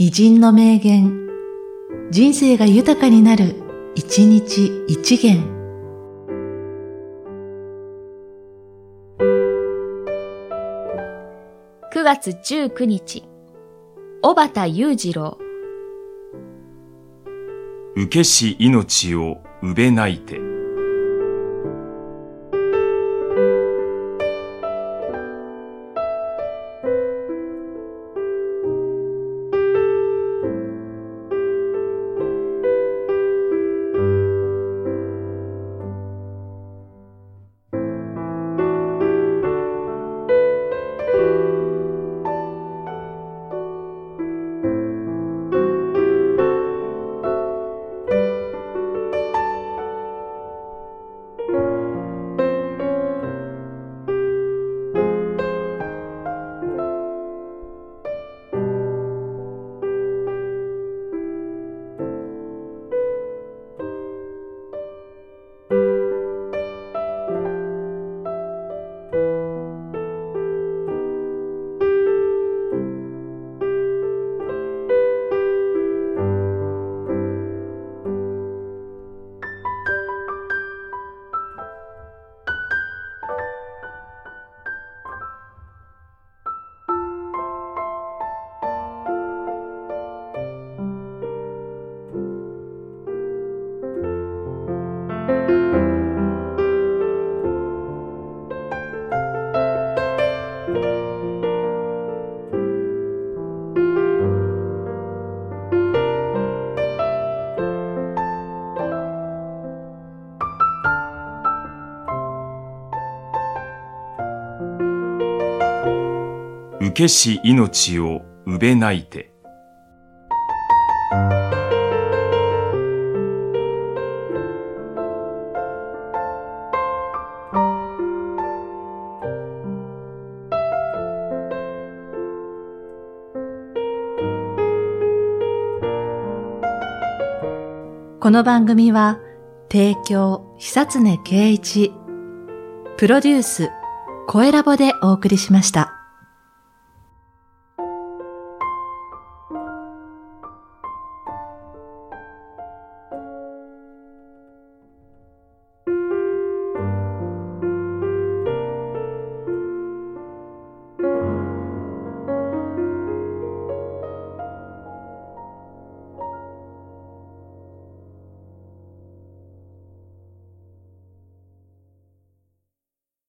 偉人の名言、人生が豊かになる、一日一元。9月19日、小畑裕次郎。受けし命をうべないて。受けし命をうべないて。この番組は、提供、久常圭一、プロデュース、声ラボでお送りしました。